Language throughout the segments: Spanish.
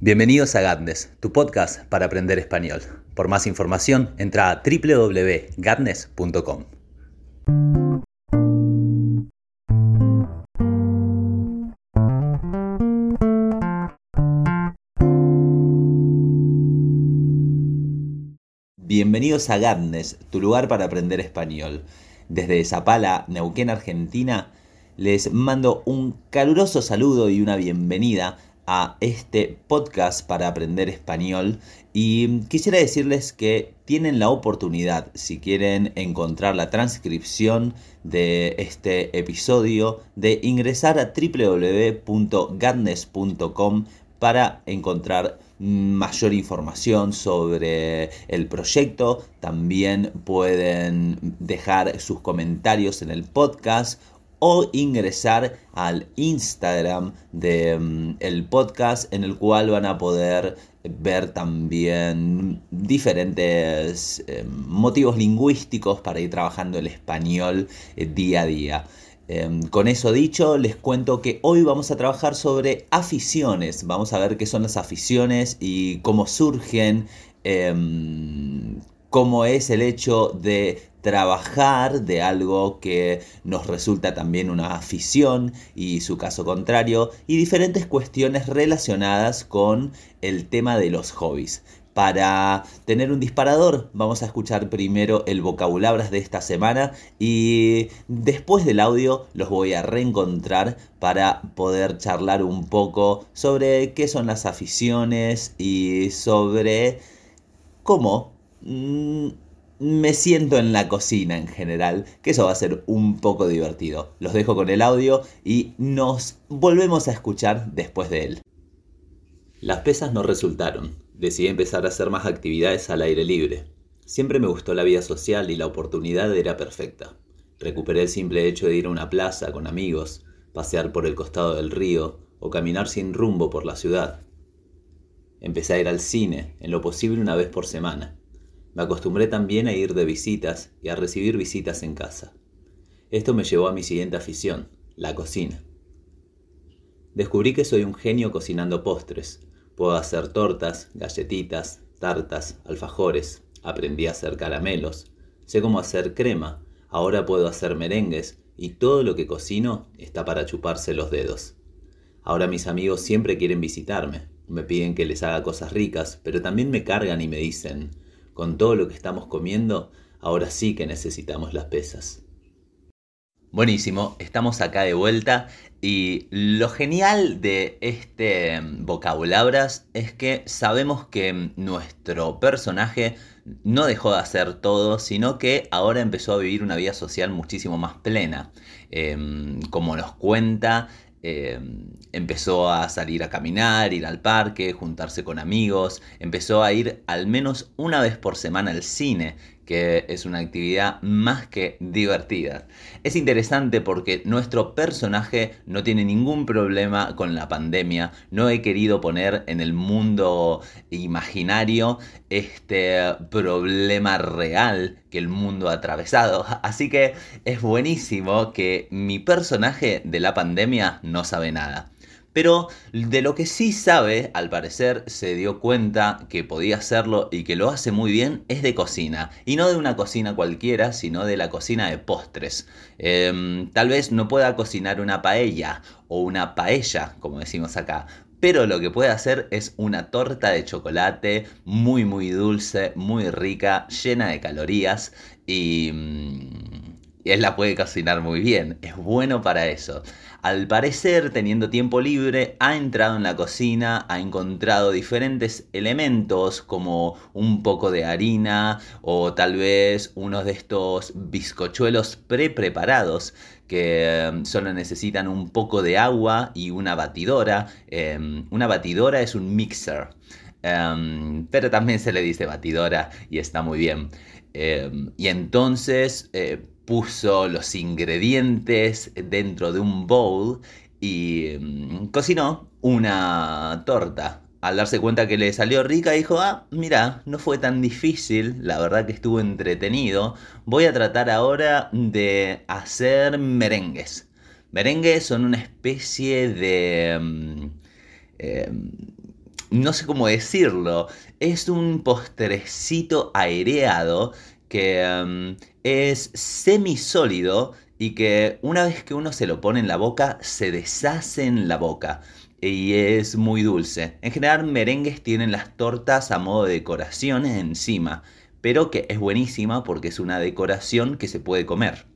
Bienvenidos a Gatnes, tu podcast para aprender español. Por más información, entra a www.gatnes.com. Bienvenidos a Gatnes, tu lugar para aprender español. Desde Zapala, Neuquén, Argentina, les mando un caluroso saludo y una bienvenida a este podcast para aprender español y quisiera decirles que tienen la oportunidad, si quieren encontrar la transcripción de este episodio, de ingresar a www.gadnes.com para encontrar mayor información sobre el proyecto. También pueden dejar sus comentarios en el podcast o ingresar al Instagram del mm, podcast en el cual van a poder ver también diferentes eh, motivos lingüísticos para ir trabajando el español eh, día a día. Em, con eso dicho, les cuento que hoy vamos a trabajar sobre aficiones. Vamos a ver qué son las aficiones y cómo surgen, cómo es el hecho de trabajar de algo que nos resulta también una afición y su caso contrario y diferentes cuestiones relacionadas con el tema de los hobbies. Para tener un disparador vamos a escuchar primero el vocabulabras de esta semana y después del audio los voy a reencontrar para poder charlar un poco sobre qué son las aficiones y sobre cómo mm, me siento en la cocina en general, que eso va a ser un poco divertido. Los dejo con el audio y nos volvemos a escuchar después de él. Las pesas no resultaron. Decidí empezar a hacer más actividades al aire libre. Siempre me gustó la vida social y la oportunidad era perfecta. Recuperé el simple hecho de ir a una plaza con amigos, pasear por el costado del río o caminar sin rumbo por la ciudad. Empecé a ir al cine, en lo posible una vez por semana. Me acostumbré también a ir de visitas y a recibir visitas en casa. Esto me llevó a mi siguiente afición, la cocina. Descubrí que soy un genio cocinando postres. Puedo hacer tortas, galletitas, tartas, alfajores. Aprendí a hacer caramelos. Sé cómo hacer crema. Ahora puedo hacer merengues y todo lo que cocino está para chuparse los dedos. Ahora mis amigos siempre quieren visitarme. Me piden que les haga cosas ricas, pero también me cargan y me dicen, con todo lo que estamos comiendo, ahora sí que necesitamos las pesas. Buenísimo, estamos acá de vuelta y lo genial de este vocabulabras es que sabemos que nuestro personaje no dejó de hacer todo, sino que ahora empezó a vivir una vida social muchísimo más plena. Em, como nos cuenta, eh, empezó a salir a caminar, ir al parque, juntarse con amigos, empezó a ir al menos una vez por semana al cine, que es una actividad más que divertida. Es interesante porque nuestro personaje no tiene ningún problema con la pandemia, no he querido poner en el mundo imaginario este problema real que el mundo ha atravesado, así que es buenísimo que mi personaje de la pandemia no sabe nada. Pero de lo que sí sabe, al parecer se dio cuenta que podía hacerlo y que lo hace muy bien, es de cocina. Y no de una cocina cualquiera, sino de la cocina de postres. Em, tal vez no pueda cocinar una paella o una paella, como decimos acá. Pero lo que puede hacer es una torta de chocolate muy muy dulce, muy rica, llena de calorías y... Y él la puede cocinar muy bien, es bueno para eso. Al parecer, teniendo tiempo libre, ha entrado en la cocina, ha encontrado diferentes elementos como un poco de harina o tal vez uno de estos bizcochuelos pre-preparados que em, solo necesitan un poco de agua y una batidora. Em, una batidora es un mixer. Em, pero también se le dice batidora y está muy bien. y entonces eh, puso los ingredientes dentro de un bowl y mm, cocinó una torta. Al darse cuenta que le salió rica, dijo, ah, mira, no fue tan difícil, la verdad que estuvo entretenido. Voy a tratar ahora de hacer merengues. Merengues son una especie de... Mm, em, no sé cómo decirlo, es un postrecito aireado que em, es semisólido y que una vez que uno se lo pone en la boca, se deshace en la boca y es muy dulce. En general, merengues tienen las tortas a modo de decoración encima, pero que es buenísima porque es una decoración que se puede comer.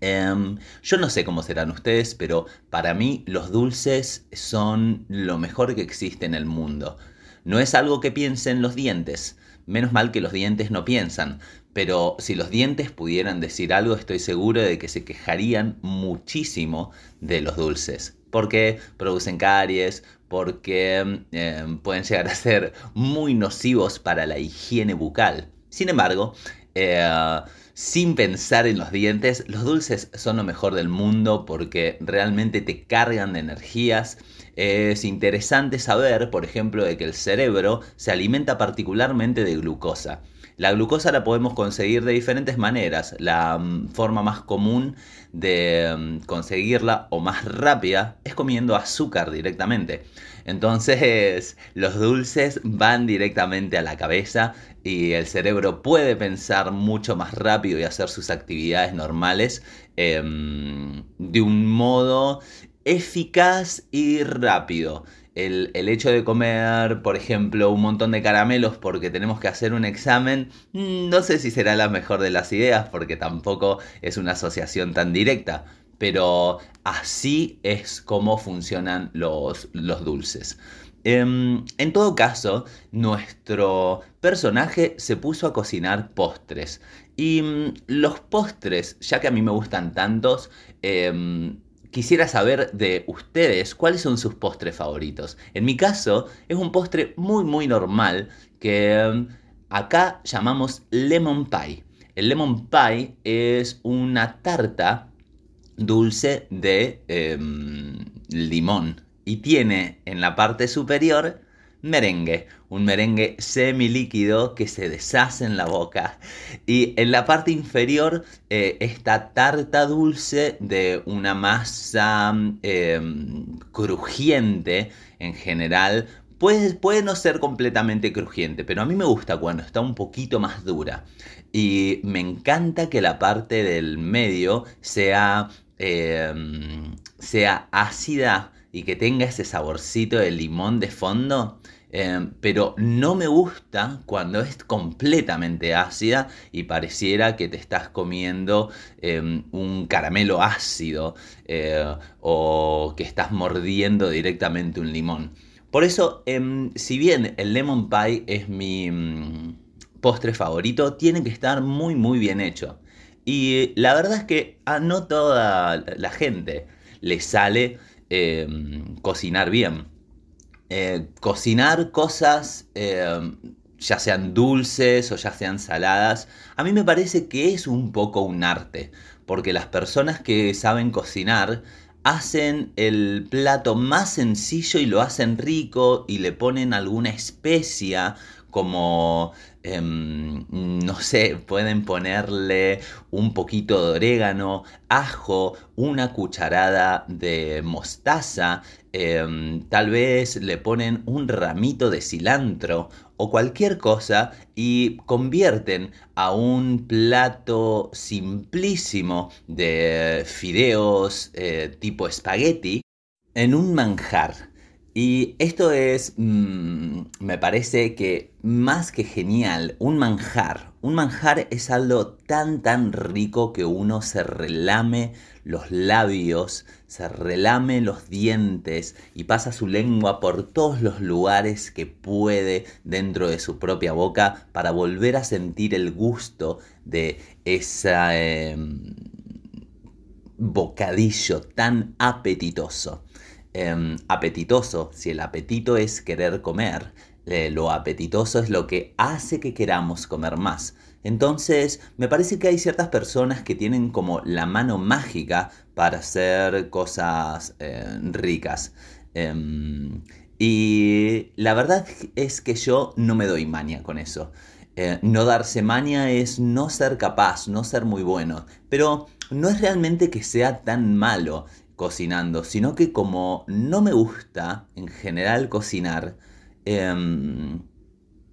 Em, yo no sé cómo serán ustedes, pero para mí los dulces son lo mejor que existe en el mundo. No es algo que piensen los dientes. Menos mal que los dientes no piensan, pero si los dientes pudieran decir algo, estoy seguro de que se quejarían muchísimo de los dulces porque producen caries, porque em, pueden llegar a ser muy nocivos para la higiene bucal. Sin embargo, eh, sin pensar en los dientes, los dulces son lo mejor del mundo porque realmente te cargan de energías. Es interesante saber, por ejemplo, de que el cerebro se alimenta particularmente de glucosa. La glucosa la podemos conseguir de diferentes maneras. La mm, forma más común de mm, conseguirla o más rápida es comiendo azúcar directamente. Entonces los dulces van directamente a la cabeza y el cerebro puede pensar mucho más rápido y hacer sus actividades normales em, de un modo eficaz y rápido el, hecho de comer, por ejemplo, un montón de caramelos porque tenemos que hacer un examen, mm, no sé si será la mejor de las ideas porque tampoco es una asociación tan directa. Pero así es como funcionan los, los dulces. Em, en todo caso, nuestro personaje se puso a cocinar postres. Y mm, los postres, ya que a mí me gustan tantos, em, quisiera saber de ustedes cuáles son sus postres favoritos. En mi caso, es un postre muy muy normal que em, acá llamamos lemon pie. El lemon pie es una tarta dulce de em, limón y tiene en la parte superior merengue, un merengue semilíquido que se deshace en la boca. Y en la parte inferior, eh, esta tarta dulce de una masa em, crujiente en general. Puede, puede no ser completamente crujiente, pero a mí me gusta cuando está un poquito más dura. Y me encanta que la parte del medio sea, em, sea ácida y que tenga ese saborcito de limón de fondo. Em, pero no me gusta cuando es completamente ácida y pareciera que te estás comiendo em, un caramelo ácido eh, o que estás mordiendo directamente un limón. Por eso, em, si bien el lemon pie es mi mm, postre favorito, tiene que estar muy muy bien hecho. Y la verdad es que a no toda la gente le sale cocinar bien. Eh, cocinar cosas, eh, ya sean dulces o ya sean saladas, a mí me parece que es un poco un arte, porque las personas que saben cocinar hacen el plato más sencillo y lo hacen rico y le ponen alguna especia como, em, no sé, pueden ponerle un poquito de orégano, ajo, una cucharada de mostaza, em, tal vez le ponen un ramito de cilantro o cualquier cosa y convierten a un plato simplísimo de fideos eh, tipo espagueti en un manjar. Y esto es, mm, me parece que más que genial, un manjar. Un manjar es algo tan, tan rico que uno se relame los labios, se relame los dientes y pasa su lengua por todos los lugares que puede dentro de su propia boca para volver a sentir el gusto de ese bocadillo tan apetitoso. Em, apetitoso, si el apetito es querer comer, lo apetitoso es lo que hace que queramos comer más. Entonces, me parece que hay ciertas personas que tienen como la mano mágica para hacer cosas eh, ricas. Em, y la verdad es que yo no me doy maña con eso. Eh, no darse maña es no ser capaz, no ser muy bueno. Pero no es realmente que sea tan malo cocinando, sino que como no me gusta en general cocinar, em,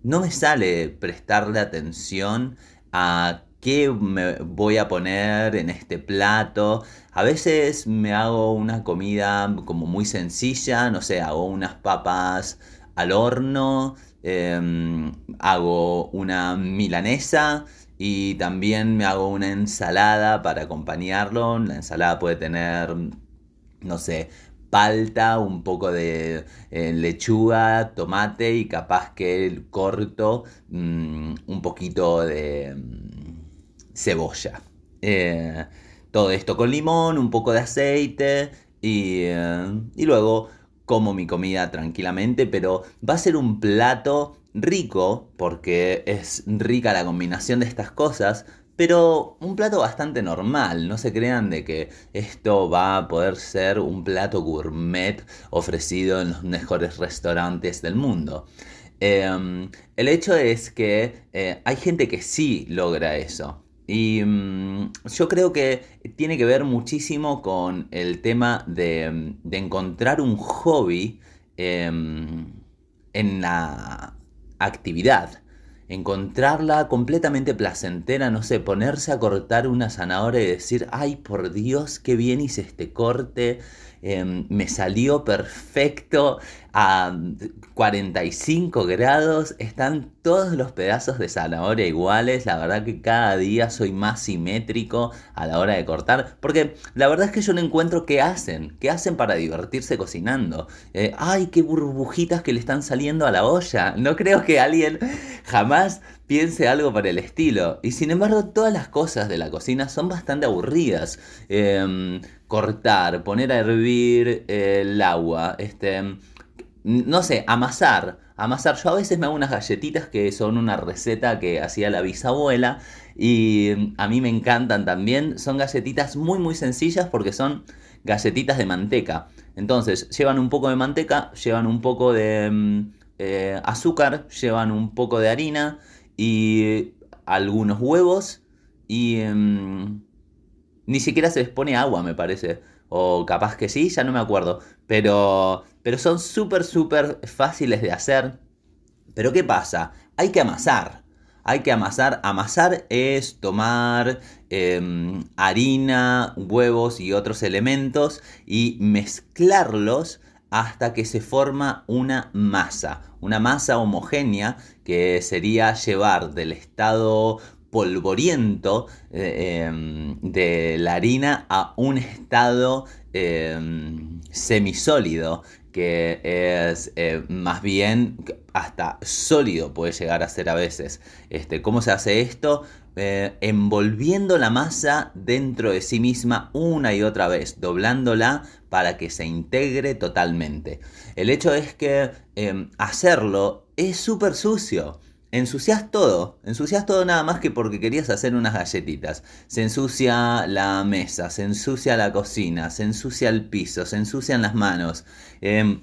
no me sale prestarle atención a qué me voy a poner en este plato. A veces me hago una comida como muy sencilla, no sé, hago unas papas al horno, em, hago una milanesa y también me hago una ensalada para acompañarlo. La ensalada puede tener, no sé, palta, un poco de eh, lechuga, tomate y capaz que corto mm, un poquito de mm, cebolla. Eh, todo esto con limón, un poco de aceite y, eh, y luego como mi comida tranquilamente, pero va a ser un plato rico porque es rica la combinación de estas cosas, pero un plato bastante normal, no se crean de que esto va a poder ser un plato gourmet ofrecido en los mejores restaurantes del mundo. Em, el hecho es que eh, hay gente que sí logra eso. Y mm, yo creo que tiene que ver muchísimo con el tema de, encontrar un hobby em, en la actividad encontrarla completamente placentera, no sé, ponerse a cortar una zanahoria y decir, ay, por Dios, qué bien hice este corte, em, me salió perfecto, a 45 grados, están todos los pedazos de zanahoria iguales, la verdad que cada día soy más simétrico a la hora de cortar, porque la verdad es que yo no encuentro qué hacen, qué hacen para divertirse cocinando. Eh, ay, qué burbujitas que le están saliendo a la olla, no creo que alguien jamás piense algo para el estilo. Y sin embargo, todas las cosas de la cocina son bastante aburridas. Em, cortar, poner a hervir el agua, este, no sé, amasar. Amasar. Yo a veces me hago unas galletitas que son una receta que hacía la bisabuela y a mí me encantan también. Son galletitas muy muy sencillas porque son galletitas de manteca. Entonces, llevan un poco de manteca, llevan un poco de mm, eh, azúcar, llevan un poco de harina y algunos huevos y mm, ni siquiera se les pone agua, me parece. O capaz que sí, ya no me acuerdo. Pero, pero son súper, súper fáciles de hacer. Pero ¿qué pasa? Hay que amasar. Hay que amasar. Amasar es tomar em, harina, huevos y otros elementos y mezclarlos hasta que se forma una masa, una masa homogénea que sería llevar del estado polvoriento eh, em, de la harina a un estado em, semisólido que es eh, más bien hasta sólido puede llegar a ser a veces. Este, ¿Cómo se hace esto? Eh, envolviendo la masa dentro de sí misma una y otra vez, doblándola para que se integre totalmente. El hecho es que em, hacerlo es súper sucio ensucias todo, ensucias todo nada más que porque querías hacer unas galletitas. Se ensucia la mesa, se ensucia la cocina, se ensucia el piso, se ensucian las manos. Em,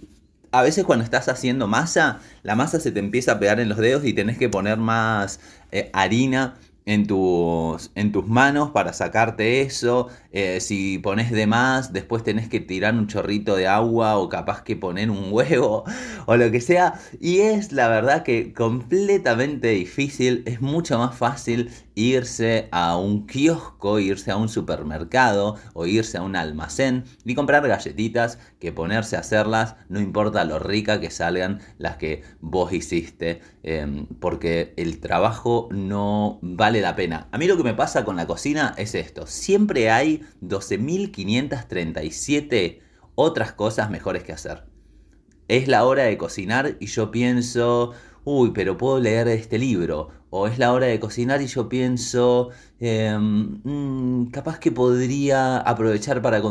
a veces cuando estás haciendo masa, la masa se te empieza a pegar en los dedos y tenés que poner más eh, harina en tus, en tus manos para sacarte eso. Eh, si pones de más, después tenés que tirar un chorrito de agua o capaz que poner un huevo o lo que sea. Y es la verdad que completamente difícil. Es mucho más fácil irse a un kiosco, irse a un supermercado o irse a un almacén y comprar galletitas que ponerse a hacerlas, no importa lo rica que salgan las que vos hiciste, em, porque el trabajo no vale la pena. A mí lo que me pasa con la cocina es esto, siempre hay 12.537 otras cosas mejores que hacer. Es la hora de cocinar y yo pienso, uy, pero puedo leer este libro. O es la hora de cocinar y yo pienso, em, mm, capaz que podría aprovechar para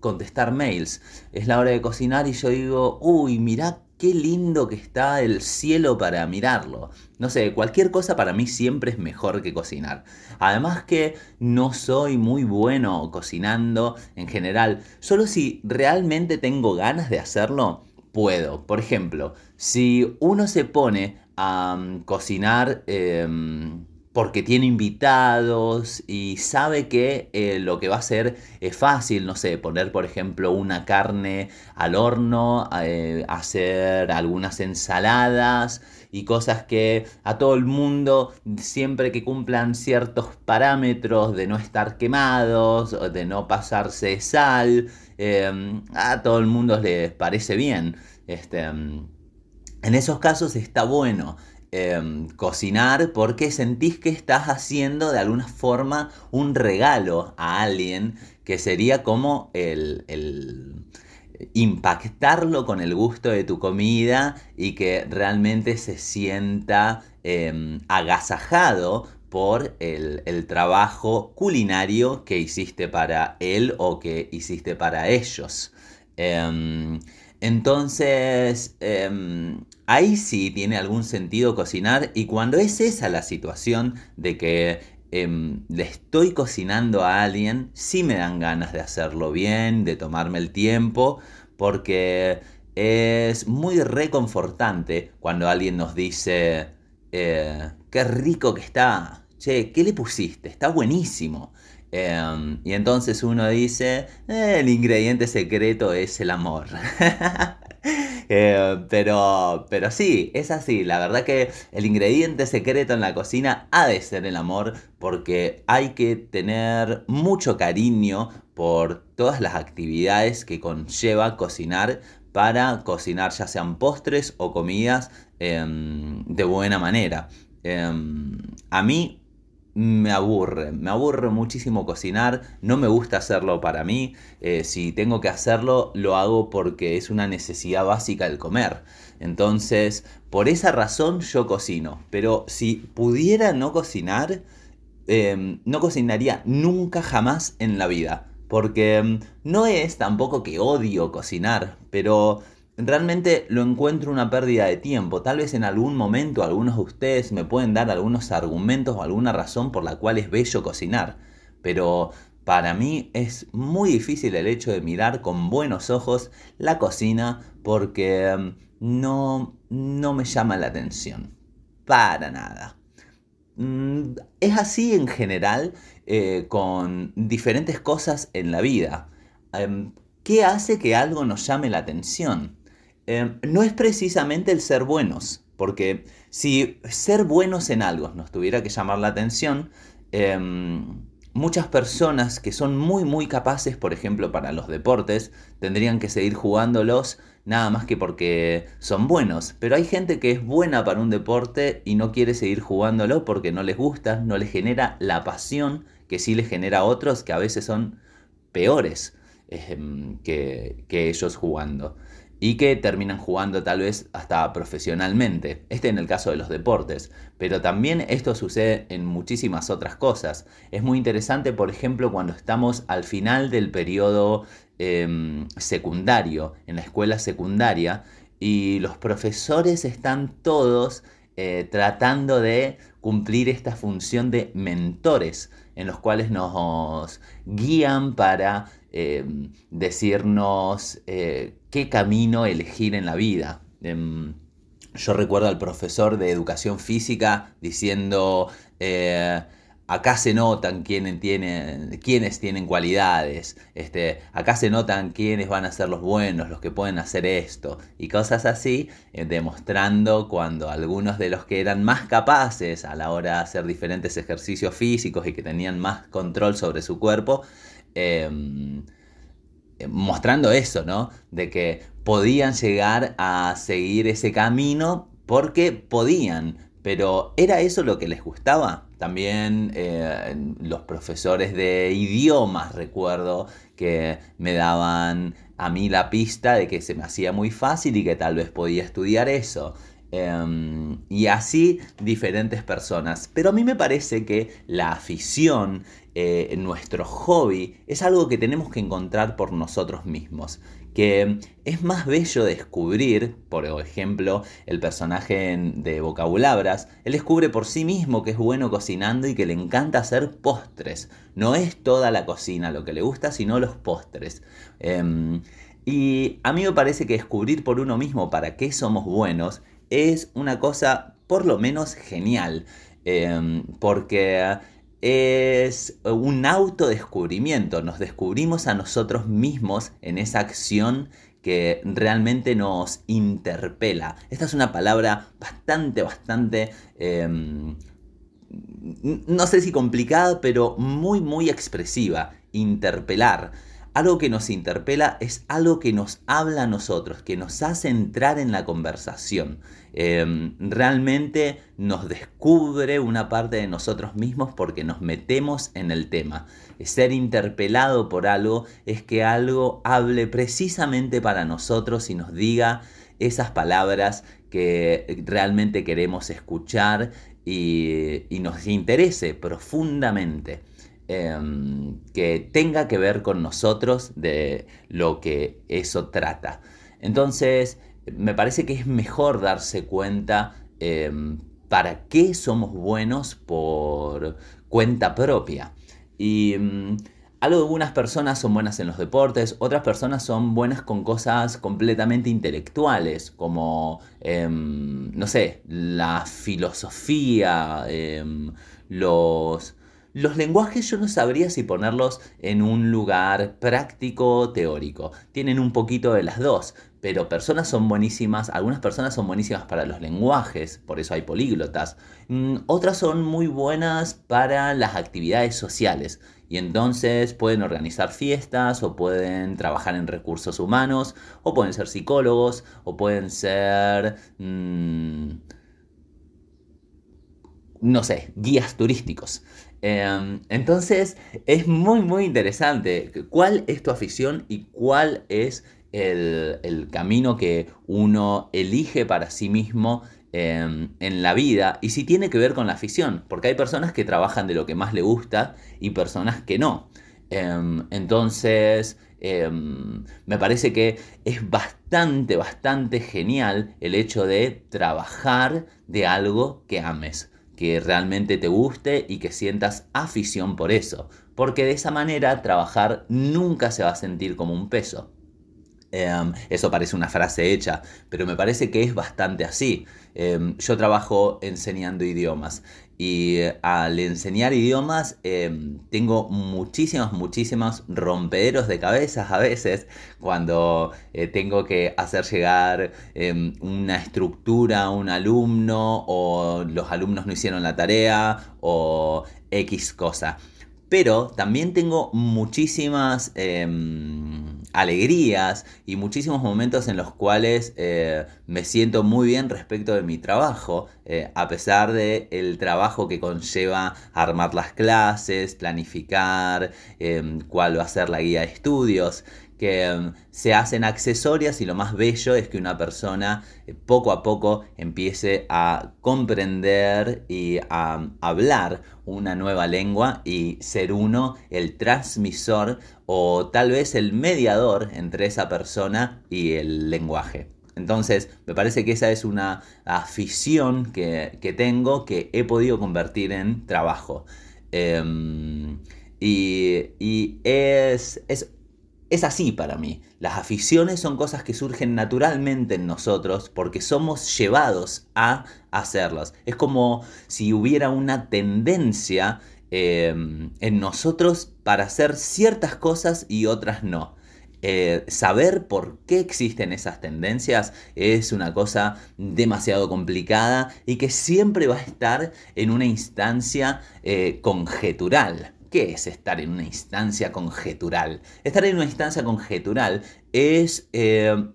contestar mails. Es la hora de cocinar y yo digo, uy, mirá qué lindo que está el cielo para mirarlo. No sé, cualquier cosa para mí siempre es mejor que cocinar. Además que no soy muy bueno cocinando en general. Solo si realmente tengo ganas de hacerlo, puedo. Por ejemplo, si uno se pone a cocinar em, porque tiene invitados y sabe que eh, lo que va a hacer es fácil, no sé, poner por ejemplo una carne al horno, eh, hacer algunas ensaladas y cosas que a todo el mundo, siempre que cumplan ciertos parámetros de no estar quemados, de no pasarse sal, em, a todo el mundo les parece bien. Este, em, en esos casos está bueno Em, cocinar porque sentís que estás haciendo de alguna forma un regalo a alguien que sería como el, impactarlo con el gusto de tu comida y que realmente se sienta em, agasajado por el, trabajo culinario que hiciste para él o que hiciste para ellos. Em, entonces, em, ahí sí tiene algún sentido cocinar y cuando es esa la situación de que em, le estoy cocinando a alguien, sí me dan ganas de hacerlo bien, de tomarme el tiempo, porque es muy reconfortante cuando alguien nos dice, eh, qué rico que está, che, ¿qué le pusiste? Está buenísimo. Em, y entonces uno dice, eh, el ingrediente secreto es el amor. Eh, pero, pero sí, es así. La verdad que el ingrediente secreto en la cocina ha de ser el amor porque hay que tener mucho cariño por todas las actividades que conlleva cocinar para cocinar ya sean postres o comidas em, de buena manera. Em, a mí me aburre, me aburre muchísimo cocinar, no me gusta hacerlo para mí, eh, si tengo que hacerlo lo hago porque es una necesidad básica el comer. Entonces, por esa razón yo cocino, pero si pudiera no cocinar, em, no cocinaría nunca jamás en la vida, porque em, no es tampoco que odio cocinar, pero realmente lo encuentro una pérdida de tiempo. Tal vez en algún momento algunos de ustedes me pueden dar algunos argumentos o alguna razón por la cual es bello cocinar. Pero para mí es muy difícil el hecho de mirar con buenos ojos la cocina porque mm, no, no me llama la atención. Para nada. Mm, es así en general eh, con diferentes cosas en la vida. Em, ¿Qué hace que algo nos llame la atención? Em, no es precisamente el ser buenos, porque si ser buenos en algo nos tuviera que llamar la atención, em, muchas personas que son muy muy capaces, por ejemplo, para los deportes, tendrían que seguir jugándolos nada más que porque son buenos. Pero hay gente que es buena para un deporte y no quiere seguir jugándolo porque no les gusta, no les genera la pasión que sí les genera a otros que a veces son peores em, que ellos jugando y que terminan jugando tal vez hasta profesionalmente. Este en el caso de los deportes, pero también esto sucede en muchísimas otras cosas. Es muy interesante, por ejemplo, cuando estamos al final del periodo em, secundario, en la escuela secundaria, y los profesores están todos eh, tratando de cumplir esta función de mentores, en los cuales nos guían para em, decirnos eh, qué camino elegir en la vida. Em, yo recuerdo al profesor de educación física diciendo, eh, acá se notan quiénes tienen, quiénes tienen cualidades, este, acá se notan quiénes van a ser los buenos, los que pueden hacer esto, y cosas así, eh, demostrando cuando algunos de los que eran más capaces a la hora de hacer diferentes ejercicios físicos y que tenían más control sobre su cuerpo, eh, mostrando eso, ¿no? De que podían llegar a seguir ese camino porque podían, pero ¿era eso lo que les gustaba? También eh, los profesores de idiomas recuerdo que me daban a mí la pista de que se me hacía muy fácil y que tal vez podía estudiar eso. Em, y así diferentes personas. Pero a mí me parece que la afición, eh, nuestro hobby, es algo que tenemos que encontrar por nosotros mismos. Que es más bello descubrir, por ejemplo, el personaje de Vocabulabras, él descubre por sí mismo que es bueno cocinando y que le encanta hacer postres. No es toda la cocina lo que le gusta, sino los postres. Em, y a mí me parece que descubrir por uno mismo para qué somos buenos es una cosa por lo menos genial. em, porque es un autodescubrimiento, nos descubrimos a nosotros mismos en esa acción que realmente nos interpela. Esta es una palabra bastante, bastante, em, no sé si complicada, pero muy, muy expresiva, interpelar. Algo que nos interpela es algo que nos habla a nosotros, que nos hace entrar en la conversación. Em, realmente nos descubre una parte de nosotros mismos porque nos metemos en el tema. Ser interpelado por algo es que algo hable precisamente para nosotros y nos diga esas palabras que realmente queremos escuchar y nos interese profundamente. Em, que tenga que ver con nosotros de lo que eso trata. Entonces, me parece que es mejor darse cuenta em, para qué somos buenos por cuenta propia. Y um, algunas personas son buenas en los deportes, otras personas son buenas con cosas completamente intelectuales, como, no sé, la filosofía, los los lenguajes yo no sabría si ponerlos en un lugar práctico o teórico. Tienen un poquito de las dos, pero personas son buenísimas, algunas personas son buenísimas para los lenguajes, por eso hay políglotas. Mm, otras son muy buenas para las actividades sociales y entonces pueden organizar fiestas o pueden trabajar en recursos humanos o pueden ser psicólogos o pueden ser... Mm, no sé, guías turísticos. Em, entonces es muy muy interesante cuál es tu afición y cuál es el, camino que uno elige para sí mismo em, en la vida y si tiene que ver con la afición, porque hay personas que trabajan de lo que más le gusta y personas que no. Em, entonces, me parece que es bastante, bastante genial el hecho de trabajar de algo que ames que realmente te guste y que sientas afición por eso, porque de esa manera trabajar nunca se va a sentir como un peso. Em, eso parece una frase hecha, pero me parece que es bastante así. Em, yo trabajo enseñando idiomas y eh, al enseñar idiomas em, tengo muchísimos, muchísimos rompederos de cabezas a veces cuando eh, tengo que hacer llegar una estructura a un alumno o los alumnos no hicieron la tarea o X cosa. Pero también tengo muchísimas alegrías y muchísimos momentos en los cuales eh, me siento muy bien respecto de mi trabajo, eh, a pesar de el trabajo que conlleva armar las clases, planificar em, cuál va a ser la guía de estudios, que em, se hacen accesorias y lo más bello es que una persona eh, poco a poco empiece a comprender y a hablar una nueva lengua y ser uno el transmisor o tal vez el mediador entre esa persona y el lenguaje. Entonces, me parece que esa es una afición que, tengo que he podido convertir en trabajo. Em, y, es, es es así para mí. Las aficiones son cosas que surgen naturalmente en nosotros porque somos llevados a hacerlas. Es como si hubiera una tendencia em, en nosotros para hacer ciertas cosas y otras no. Eh, saber por qué existen esas tendencias es una cosa demasiado complicada y que siempre va a estar en una instancia eh, conjetural. ¿Qué es estar en una instancia conjetural? Estar en una instancia conjetural es, eh,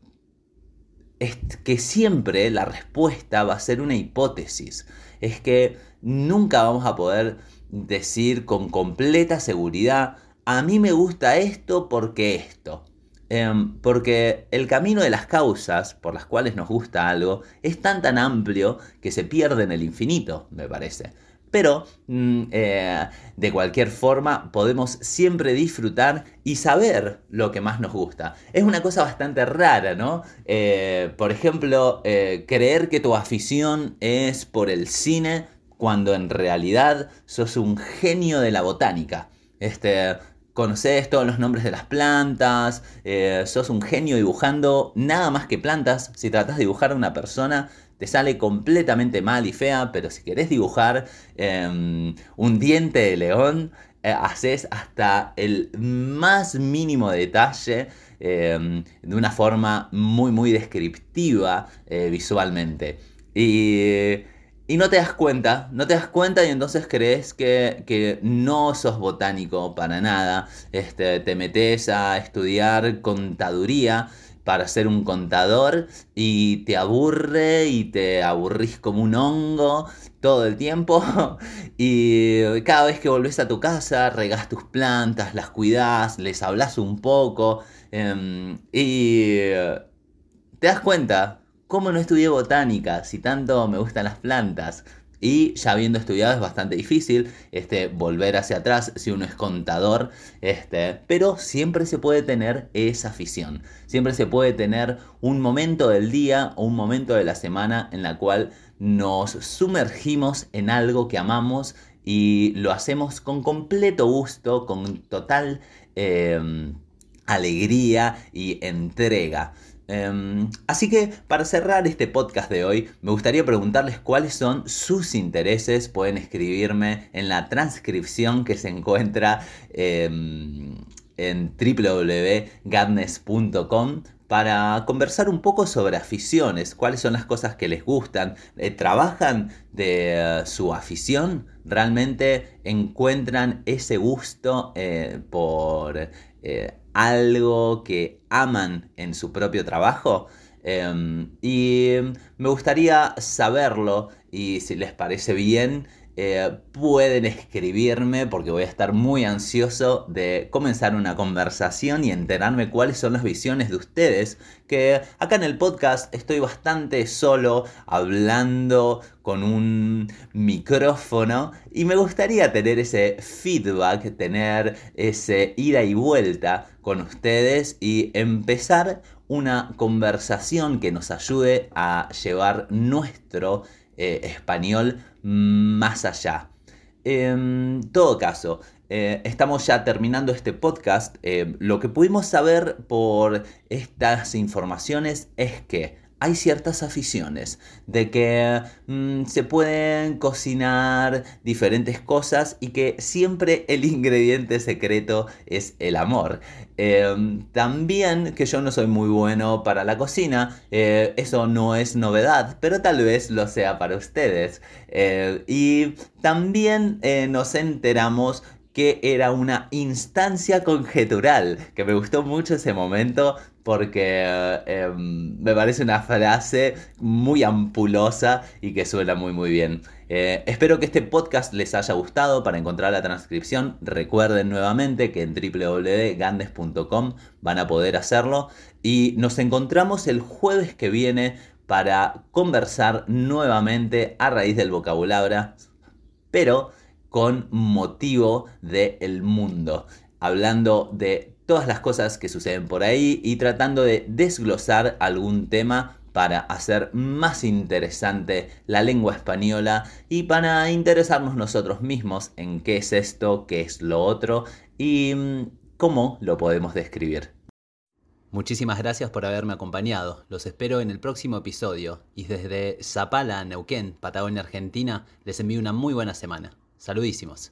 es, que siempre la respuesta va a ser una hipótesis. Es que nunca vamos a poder decir con completa seguridad, a mí me gusta esto porque esto. Em, porque el camino de las causas por las cuales nos gusta algo es tan tan amplio que se pierde en el infinito, me parece. Pero mm, eh, de cualquier forma podemos siempre disfrutar y saber lo que más nos gusta. Es una cosa bastante rara, ¿no? Eh, por ejemplo, eh, creer que tu afición es por el cine cuando en realidad sos un genio de la botánica. Este, conoces todos los nombres de las plantas, sos un genio dibujando nada más que plantas. Si tratas de dibujar a una persona, te sale completamente mal y fea, pero si querés dibujar em, un diente de león, eh, haces hasta el más mínimo detalle em, de una forma muy, muy descriptiva eh, visualmente. Y, no te das cuenta, no te das cuenta y entonces crees que, no sos botánico para nada. Este, te metes a estudiar contaduría para ser un contador y te aburre y te aburrís como un hongo todo el tiempo y cada vez que volvés a tu casa regás tus plantas, las cuidás, les hablas un poco em, y te das cuenta cómo no estudié botánica si tanto me gustan las plantas. Y ya habiendo estudiado es bastante difícil este, volver hacia atrás si uno es contador, este, pero siempre se puede tener esa afición, siempre se puede tener un momento del día o un momento de la semana en la cual nos sumergimos en algo que amamos y lo hacemos con completo gusto, con total em, alegría y entrega. Em, así que para cerrar este podcast de hoy, me gustaría preguntarles cuáles son sus intereses. Pueden escribirme en la transcripción que se encuentra em, en www.gadnes.com para conversar un poco sobre aficiones, cuáles son las cosas que les gustan, eh, trabajan de eh, su afición, realmente encuentran ese gusto eh, por algo que aman en su propio trabajo. Em, y me gustaría saberlo y si les parece bien, eh, pueden escribirme porque voy a estar muy ansioso de comenzar una conversación y enterarme cuáles son las visiones de ustedes. Que acá en el podcast estoy bastante solo hablando con un micrófono y me gustaría tener ese feedback, tener ese ida y vuelta con ustedes y empezar una conversación que nos ayude a llevar nuestro eh, español más allá. En todo caso, eh, estamos ya terminando este podcast. Eh, lo que pudimos saber por estas informaciones es que hay ciertas aficiones, de que mm, se pueden cocinar diferentes cosas y que siempre el ingrediente secreto es el amor. Em, también que yo no soy muy bueno para la cocina, eh, eso no es novedad, pero tal vez lo sea para ustedes. Eh, y también eh, nos enteramos que era una instancia conjetural, que me gustó mucho ese momento porque em, me parece una frase muy ampulosa y que suena muy muy bien. Eh, espero que este podcast les haya gustado. Para encontrar la transcripción, recuerden nuevamente que en www.gandes.com van a poder hacerlo. Y nos encontramos el jueves que viene para conversar nuevamente a raíz del vocabulario, pero con motivo del mundo, hablando de todas las cosas que suceden por ahí y tratando de desglosar algún tema para hacer más interesante la lengua española y para interesarnos nosotros mismos en qué es esto, qué es lo otro y mm, cómo lo podemos describir. Muchísimas gracias por haberme acompañado. Los espero en el próximo episodio y desde Zapala, Neuquén, Patagonia, Argentina, les envío una muy buena semana. Saludísimos.